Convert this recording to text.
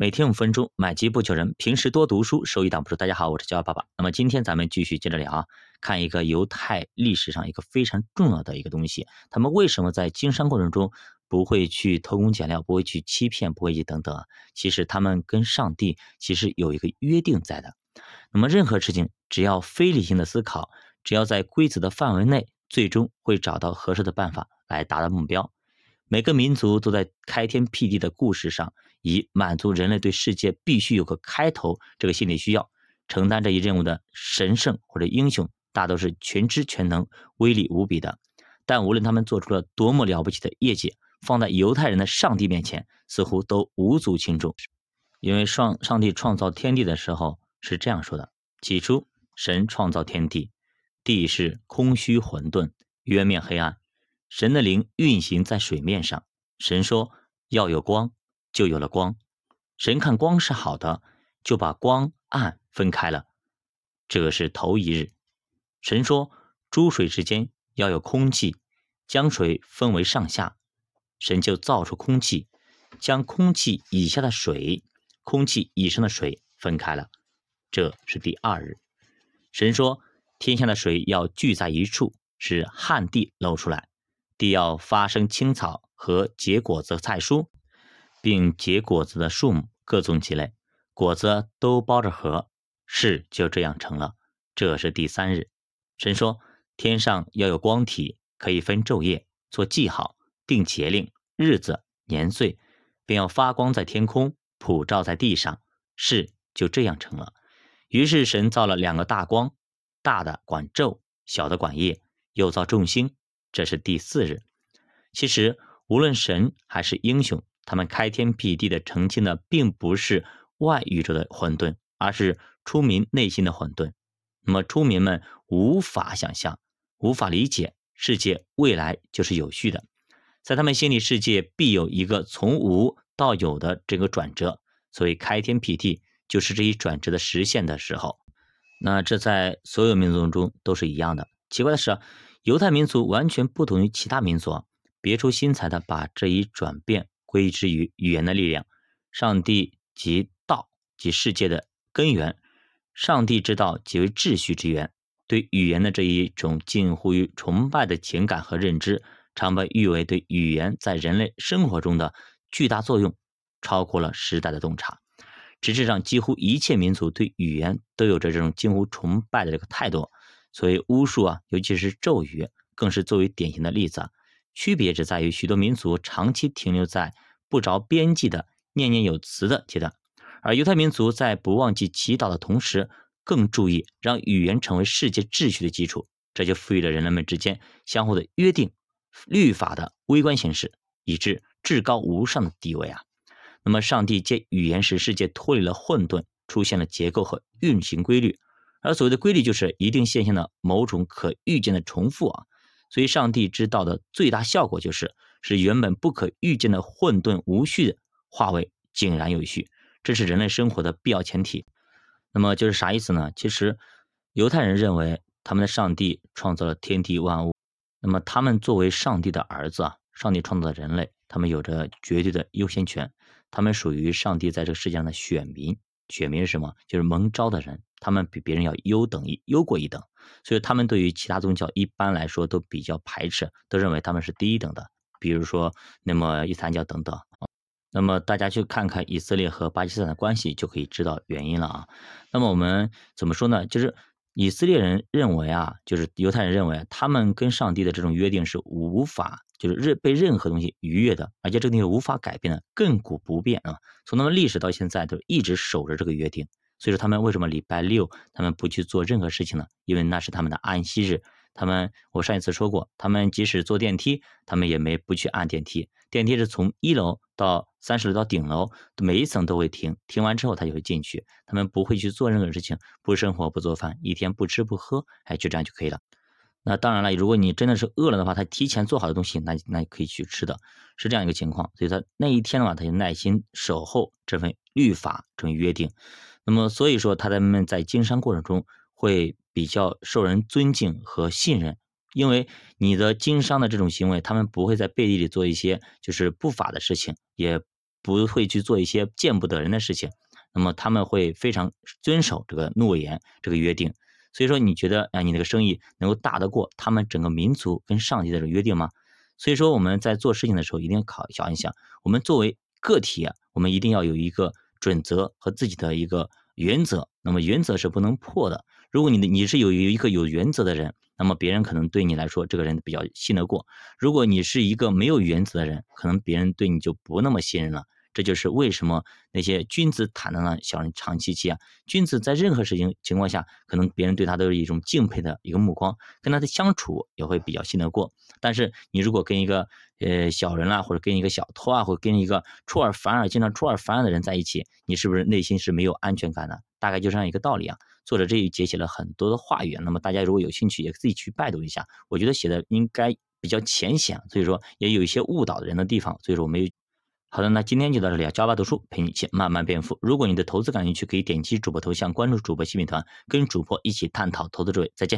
每天五分钟，买基不求人。平时多读书，收益挡不住。大家好，我是教爸爸。那么今天咱们继续接着聊啊，看一个犹太历史上一个非常重要的一个东西，他们为什么在经商过程中不会去偷工减料，不会去欺骗，不会去等等？其实他们跟上帝其实有一个约定在的。那么任何事情，只要非理性的思考，只要在规则的范围内，最终会找到合适的办法来达到目标。每个民族都在开天辟地的故事上，以满足人类对世界必须有个开头这个心理需要，承担这一任务的神圣或者英雄，大都是全知全能、威力无比的。但无论他们做出了多么了不起的业绩，放在犹太人的上帝面前，似乎都无足轻重。因为上上帝创造天地的时候是这样说的：起初，神创造天地，地是空虚混沌，渊面黑暗。神的灵运行在水面上。神说要有光，就有了光。神看光是好的，就把光暗分开了。这是头一日。神说诸水之间要有空气，将水分为上下。神就造出空气，将空气以下的水、空气以上的水分开了。这是第二日。神说天下的水要聚在一处，使旱地露出来。地要发生青草和结果子菜蔬，并结果子的树木各种几类，果子都包着核。事就这样成了。这是第三日。神说：天上要有光体，可以分昼夜，做记号，定节令、日子、年岁，便要发光在天空，普照在地上。事就这样成了。于是神造了两个大光，大的管昼，小的管夜，又造众星。这是第四日。其实，无论神还是英雄，他们开天辟地的澄清的，并不是外宇宙的混沌，而是出民内心的混沌。那么，出民们无法想象、无法理解世界未来就是有序的，在他们心里，世界必有一个从无到有的这个转折。所以，开天辟地就是这一转折的实现的时候。那这在所有民族中都是一样的。奇怪的是。犹太民族完全不同于其他民族，别出心裁的把这一转变归之于语言的力量。上帝及道，及世界的根源。上帝之道即为秩序之源。对语言的这一种近乎于崇拜的情感和认知，常被誉为对语言在人类生活中的巨大作用，超过了时代的洞察。直至让几乎一切民族对语言都有着这种近乎崇拜的这个态度。所以巫术啊，尤其是咒语，更是作为典型的例子。区别只在于，许多民族长期停留在不着边际的念念有词的阶段，而犹太民族在不忘记祈祷的同时，更注意让语言成为世界秩序的基础。这就赋予了人们之间相互的约定、律法的微观形式，以致至高无上的地位啊。那么，上帝借语言使世界脱离了混沌，出现了结构和运行规律。而所谓的规律，就是一定现象的某种可预见的重复啊。所以，上帝之道的最大效果，就是使原本不可预见的混沌无序的化为井然有序。这是人类生活的必要前提。那么，就是啥意思呢？其实，犹太人认为他们的上帝创造了天地万物。那么，他们作为上帝的儿子啊，上帝创造的人类，他们有着绝对的优先权。他们属于上帝在这个世界上的选民。选民是什么？就是蒙召的人。他们比别人要优等一优过一等，所以他们对于其他宗教一般来说都比较排斥，都认为他们是低一等的。比如说，那么伊斯兰教等等。那么大家去看看以色列和巴基斯坦的关系，就可以知道原因了啊。那么我们怎么说呢？就是以色列人认为啊，就是犹太人认为，他们跟上帝的这种约定是无法，就是任被任何东西逾越的，而且这个东西无法改变的，亘古不变啊。从他们历史到现在，都一直守着这个约定。所以说他们为什么礼拜六他们不去做任何事情呢？因为那是他们的安息日。他们我上一次说过，他们即使坐电梯，他们也没不去按电梯。电梯是从一楼到三十楼到顶楼，每一层都会停，停完之后他就会进去。他们不会去做任何事情，不生活不做饭，一天不吃不喝，哎，就这样就可以了。那当然了，如果你真的是饿了的话，他提前做好的东西，那那可以去吃的，是这样一个情况。所以他那一天的话，他就耐心守候这份律法，这份约定。那么，所以说，他在们在经商过程中会比较受人尊敬和信任，因为你的经商的这种行为，他们不会在背地里做一些就是不法的事情，也不会去做一些见不得人的事情。那么他们会非常遵守这个诺言，这个约定。所以说，你觉得啊，你那个生意能够大得过他们整个民族跟上级的这个约定吗？所以说，我们在做事情的时候，一定要考想一想，我们作为个体啊，我们一定要有一个准则和自己的一个原则。那么原则是不能破的。如果你的你是有一个有原则的人，那么别人可能对你来说，这个人比较信得过。如果你是一个没有原则的人，可能别人对你就不那么信任了。这就是为什么那些君子坦荡荡，小人长戚戚啊。君子在任何事情情况下，可能别人对他都是一种敬佩的一个目光，跟他的相处也会比较信得过。但是你如果跟一个呃小人啊，或者跟一个小偷啊，或者跟一个出尔反尔、经常出尔反尔的人在一起，你是不是内心是没有安全感的？大概就这样一个道理啊。作者这里节写了很多的话语，那么大家如果有兴趣，也自己去拜读一下。我觉得写的应该比较浅显，所以说也有一些误导人的地方，所以说我没有。好的，那今天就到这里啊！加巴读书陪你一起慢慢变富。如果你对投资感兴趣，可以点击主播头像关注主播新米团，跟主播一起探讨投资智慧。再见。